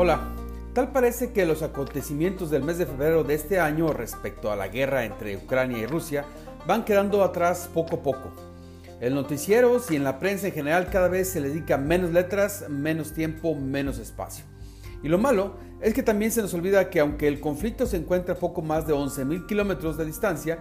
Hola, tal parece que los acontecimientos del mes de febrero de este año respecto a la guerra entre Ucrania y Rusia van quedando atrás poco a poco. En noticieros y en la prensa en general cada vez se le dedica menos letras, menos tiempo, menos espacio. Y lo malo es que también se nos olvida que aunque el conflicto se encuentra a poco más de 11.000 kilómetros de distancia,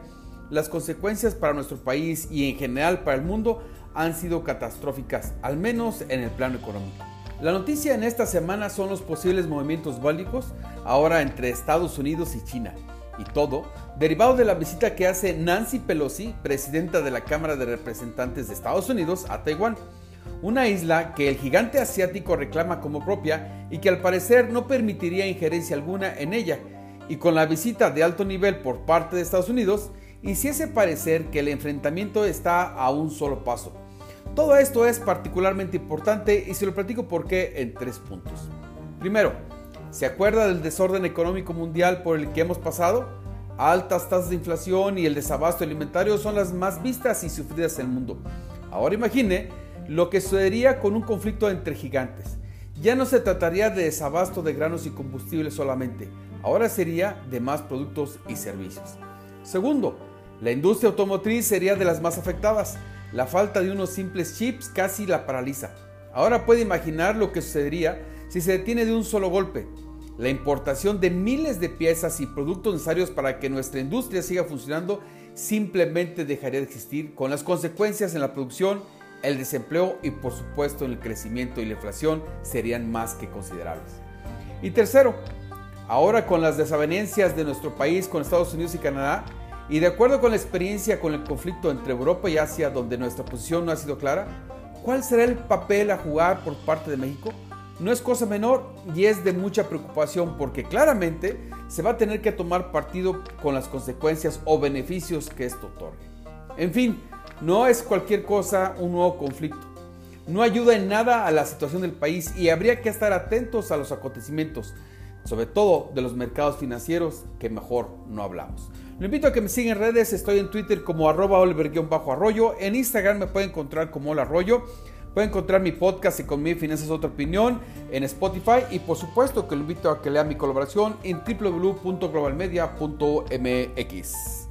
las consecuencias para nuestro país y en general para el mundo han sido catastróficas, al menos en el plano económico. La noticia en esta semana son los posibles movimientos bélicos ahora entre Estados Unidos y China. Y todo derivado de la visita que hace Nancy Pelosi, presidenta de la Cámara de Representantes de Estados Unidos, a Taiwán, una isla que el gigante asiático reclama como propia y que al parecer no permitiría injerencia alguna en ella. Y con la visita de alto nivel por parte de Estados Unidos, hiciese parecer que el enfrentamiento está a un solo paso. Todo esto es particularmente importante y se lo platico por qué en tres puntos. Primero, ¿se acuerda del desorden económico mundial por el que hemos pasado? Altas tasas de inflación y el desabasto alimentario son las más vistas y sufridas en el mundo. Ahora imagine lo que sucedería con un conflicto entre gigantes. Ya no se trataría de desabasto de granos y combustibles solamente, ahora sería de más productos y servicios. Segundo, la industria automotriz sería de las más afectadas. La falta de unos simples chips casi la paraliza. Ahora puede imaginar lo que sucedería si se detiene de un solo golpe. La importación de miles de piezas y productos necesarios para que nuestra industria siga funcionando simplemente dejaría de existir, con las consecuencias en la producción, el desempleo y por supuesto el crecimiento y la inflación serían más que considerables. Y tercero, ahora con las desavenencias de nuestro país con Estados Unidos y Canadá, y de acuerdo con la experiencia con el conflicto entre Europa y Asia, donde nuestra posición no ha sido clara, ¿cuál será el papel a jugar por parte de México? No es cosa menor y es de mucha preocupación porque claramente se va a tener que tomar partido con las consecuencias o beneficios que esto otorgue. En fin, no es cualquier cosa un nuevo conflicto. No ayuda en nada a la situación del país y habría que estar atentos a los acontecimientos, sobre todo de los mercados financieros que mejor no hablamos. Lo invito a que me sigan en redes, estoy en Twitter como arroba oliver-arroyo, en Instagram me pueden encontrar como Hola Arroyo, pueden encontrar mi podcast y con mi Finanzas Otra Opinión en Spotify y por supuesto que lo invito a que lea mi colaboración en www.globalmedia.mx.